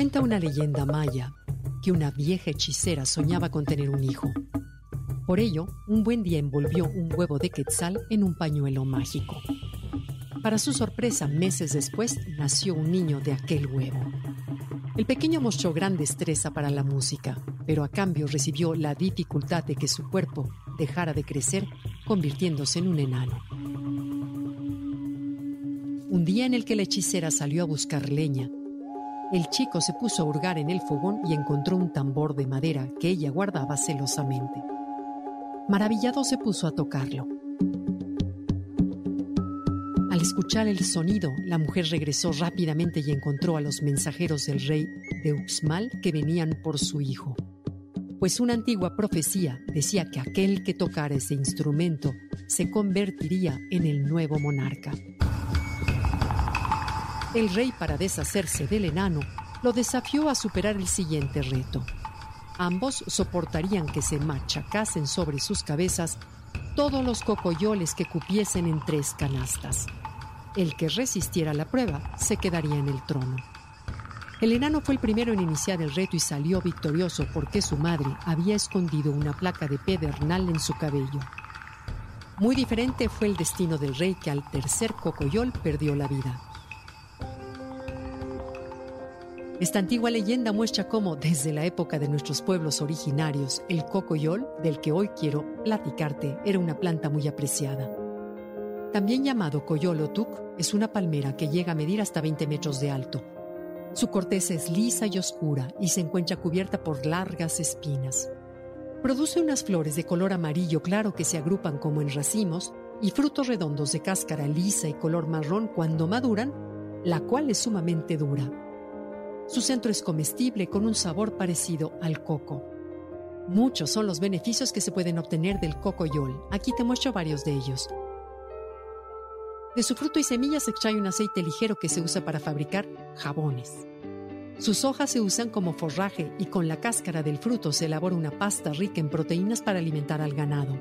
Cuenta una leyenda maya que una vieja hechicera soñaba con tener un hijo. Por ello, un buen día envolvió un huevo de quetzal en un pañuelo mágico. Para su sorpresa, meses después, nació un niño de aquel huevo. El pequeño mostró gran destreza para la música, pero a cambio recibió la dificultad de que su cuerpo dejara de crecer, convirtiéndose en un enano. Un día en el que la hechicera salió a buscar leña, el chico se puso a hurgar en el fogón y encontró un tambor de madera que ella guardaba celosamente. Maravillado se puso a tocarlo. Al escuchar el sonido, la mujer regresó rápidamente y encontró a los mensajeros del rey de Uxmal que venían por su hijo. Pues una antigua profecía decía que aquel que tocara ese instrumento se convertiría en el nuevo monarca. El rey, para deshacerse del enano, lo desafió a superar el siguiente reto. Ambos soportarían que se machacasen sobre sus cabezas todos los cocoyoles que cupiesen en tres canastas. El que resistiera la prueba se quedaría en el trono. El enano fue el primero en iniciar el reto y salió victorioso porque su madre había escondido una placa de pedernal en su cabello. Muy diferente fue el destino del rey que al tercer cocoyol perdió la vida. Esta antigua leyenda muestra cómo, desde la época de nuestros pueblos originarios, el cocoyol, del que hoy quiero platicarte, era una planta muy apreciada. También llamado coyolotuc, es una palmera que llega a medir hasta 20 metros de alto. Su corteza es lisa y oscura y se encuentra cubierta por largas espinas. Produce unas flores de color amarillo claro que se agrupan como en racimos y frutos redondos de cáscara lisa y color marrón cuando maduran, la cual es sumamente dura. Su centro es comestible con un sabor parecido al coco. Muchos son los beneficios que se pueden obtener del cocoyol. Aquí te muestro varios de ellos. De su fruto y semillas se extrae un aceite ligero que se usa para fabricar jabones. Sus hojas se usan como forraje y con la cáscara del fruto se elabora una pasta rica en proteínas para alimentar al ganado.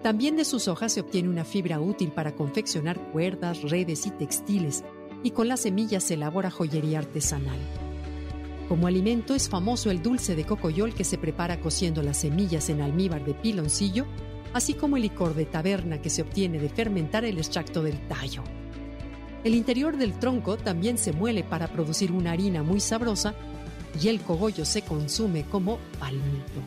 También de sus hojas se obtiene una fibra útil para confeccionar cuerdas, redes y textiles, y con las semillas se elabora joyería artesanal. Como alimento es famoso el dulce de cocoyol que se prepara cociendo las semillas en almíbar de piloncillo, así como el licor de taberna que se obtiene de fermentar el extracto del tallo. El interior del tronco también se muele para producir una harina muy sabrosa y el cogollo se consume como palmito.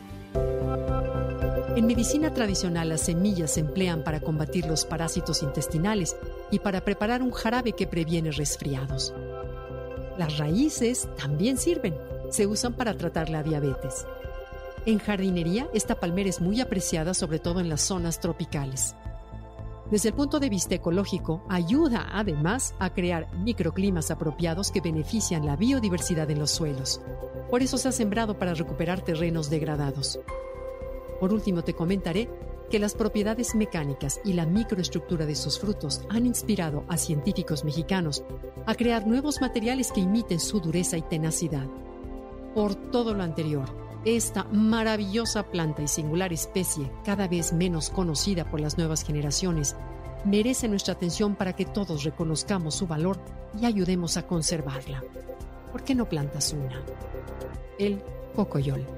En medicina tradicional las semillas se emplean para combatir los parásitos intestinales y para preparar un jarabe que previene resfriados. Las raíces también sirven, se usan para tratar la diabetes. En jardinería, esta palmera es muy apreciada sobre todo en las zonas tropicales. Desde el punto de vista ecológico, ayuda además a crear microclimas apropiados que benefician la biodiversidad en los suelos. Por eso se ha sembrado para recuperar terrenos degradados. Por último, te comentaré que las propiedades mecánicas y la microestructura de sus frutos han inspirado a científicos mexicanos a crear nuevos materiales que imiten su dureza y tenacidad. Por todo lo anterior, esta maravillosa planta y singular especie, cada vez menos conocida por las nuevas generaciones, merece nuestra atención para que todos reconozcamos su valor y ayudemos a conservarla. ¿Por qué no plantas una? El cocoyol.